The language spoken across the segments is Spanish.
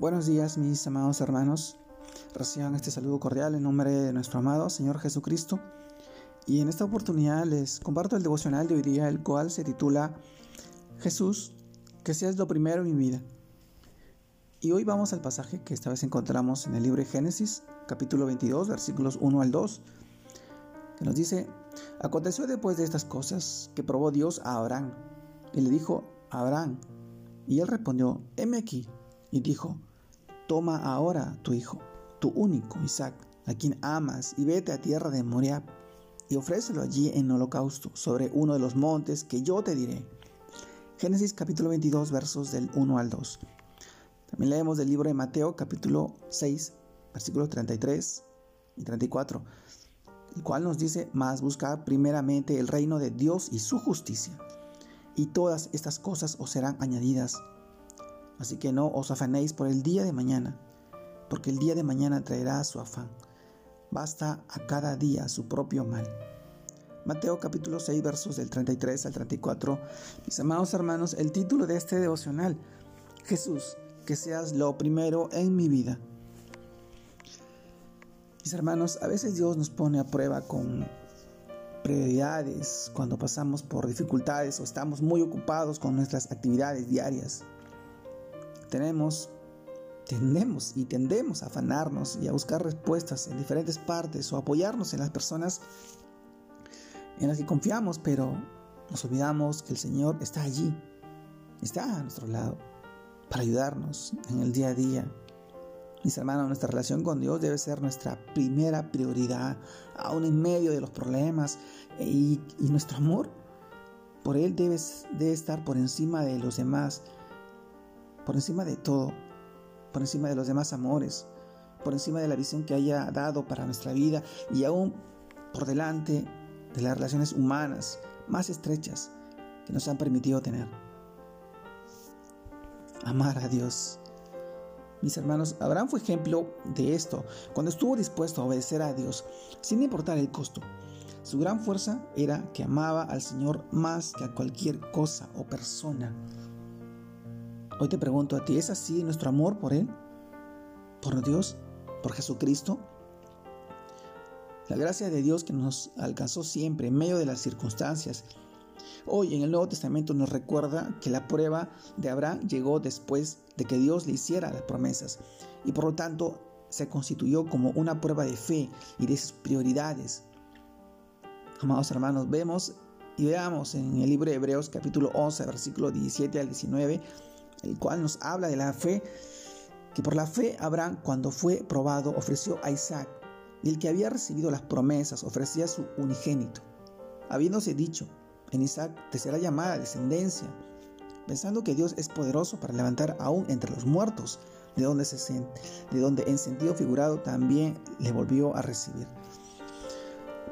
Buenos días mis amados hermanos. Reciban este saludo cordial en nombre de nuestro amado Señor Jesucristo. Y en esta oportunidad les comparto el devocional de hoy día, el cual se titula Jesús, que seas lo primero en mi vida. Y hoy vamos al pasaje que esta vez encontramos en el libro de Génesis, capítulo 22, versículos 1 al 2, que nos dice, aconteció después de estas cosas que probó Dios a Abraham, y le dijo, Abraham, y él respondió, heme aquí, y dijo, Toma ahora tu hijo, tu único Isaac, a quien amas, y vete a tierra de Moriah, y ofrécelo allí en holocausto, sobre uno de los montes que yo te diré. Génesis capítulo 22, versos del 1 al 2. También leemos del libro de Mateo capítulo 6, versículos 33 y 34, el cual nos dice, más buscad primeramente el reino de Dios y su justicia, y todas estas cosas os serán añadidas. Así que no os afanéis por el día de mañana, porque el día de mañana traerá su afán. Basta a cada día su propio mal. Mateo capítulo 6 versos del 33 al 34. Mis amados hermanos, el título de este devocional, Jesús, que seas lo primero en mi vida. Mis hermanos, a veces Dios nos pone a prueba con prioridades cuando pasamos por dificultades o estamos muy ocupados con nuestras actividades diarias tenemos, tendemos y tendemos a afanarnos y a buscar respuestas en diferentes partes o apoyarnos en las personas en las que confiamos, pero nos olvidamos que el Señor está allí, está a nuestro lado para ayudarnos en el día a día. Mis hermanos, nuestra relación con Dios debe ser nuestra primera prioridad, aún en medio de los problemas, y, y nuestro amor por Él debe, debe estar por encima de los demás por encima de todo, por encima de los demás amores, por encima de la visión que haya dado para nuestra vida y aún por delante de las relaciones humanas más estrechas que nos han permitido tener. Amar a Dios. Mis hermanos, Abraham fue ejemplo de esto cuando estuvo dispuesto a obedecer a Dios sin importar el costo. Su gran fuerza era que amaba al Señor más que a cualquier cosa o persona. Hoy te pregunto a ti, ¿es así nuestro amor por Él? ¿Por Dios? ¿Por Jesucristo? La gracia de Dios que nos alcanzó siempre en medio de las circunstancias. Hoy en el Nuevo Testamento nos recuerda que la prueba de Abraham llegó después de que Dios le hiciera las promesas y por lo tanto se constituyó como una prueba de fe y de sus prioridades. Amados hermanos, vemos y veamos en el libro de Hebreos capítulo 11 versículo 17 al 19 el cual nos habla de la fe, que por la fe Abraham cuando fue probado ofreció a Isaac, y el que había recibido las promesas ofrecía su unigénito, habiéndose dicho, en Isaac te será llamada descendencia, pensando que Dios es poderoso para levantar aún entre los muertos, de donde, se, de donde en sentido figurado también le volvió a recibir.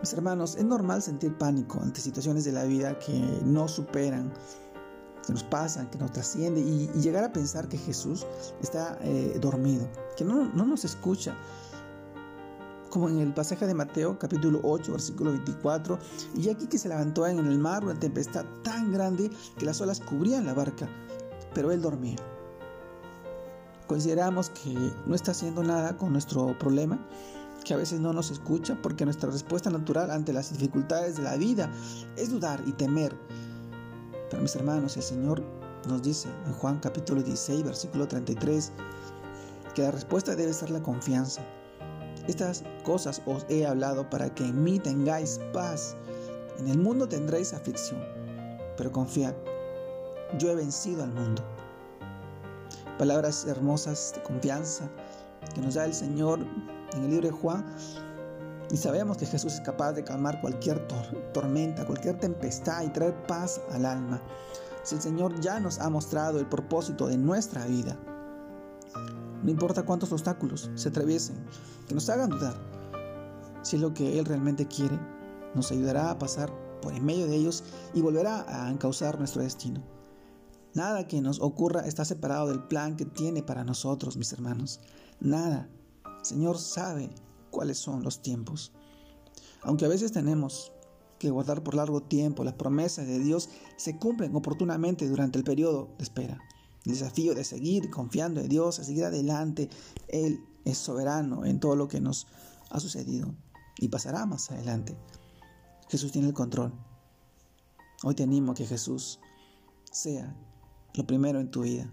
Mis hermanos, es normal sentir pánico ante situaciones de la vida que no superan que nos pasan, que nos trasciende y, llegar a pensar que Jesús está eh, dormido, que no, no nos escucha. Como en el pasaje de Mateo capítulo 8 versículo 24, y aquí que se levantó en el mar una tempestad tan grande que las olas cubrían la barca, pero él dormía. Consideramos que no está haciendo nada con nuestro problema, que a veces no nos escucha porque nuestra respuesta natural ante las dificultades de la vida es dudar y temer pero mis hermanos, el Señor nos dice en Juan capítulo 16, versículo 33, que la respuesta debe ser la confianza. Estas cosas os he hablado para que en mí tengáis paz. En el mundo tendréis aflicción, pero confiad, yo he vencido al mundo. Palabras hermosas de confianza que nos da el Señor en el libro de Juan y sabemos que Jesús es capaz de calmar cualquier tormenta, cualquier tempestad y traer paz al alma. Si el Señor ya nos ha mostrado el propósito de nuestra vida, no importa cuántos obstáculos se atraviesen, que nos hagan dudar, si es lo que Él realmente quiere, nos ayudará a pasar por en medio de ellos y volverá a encauzar nuestro destino. Nada que nos ocurra está separado del plan que tiene para nosotros, mis hermanos. Nada. El Señor sabe cuáles son los tiempos. Aunque a veces tenemos que guardar por largo tiempo, las promesas de Dios se cumplen oportunamente durante el periodo de espera. el desafío de seguir confiando en Dios, a seguir adelante. Él es soberano en todo lo que nos ha sucedido y pasará más adelante. Jesús tiene el control. Hoy te animo a que Jesús sea lo primero en tu vida.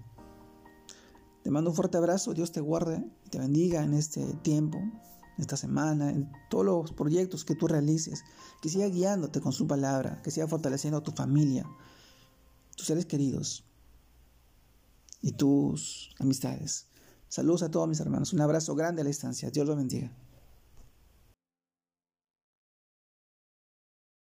Te mando un fuerte abrazo, Dios te guarde y te bendiga en este tiempo, esta semana, en todos los proyectos que tú realices, que siga guiándote con su palabra, que siga fortaleciendo a tu familia, tus seres queridos y tus amistades. Saludos a todos mis hermanos, un abrazo grande a la distancia, Dios los bendiga.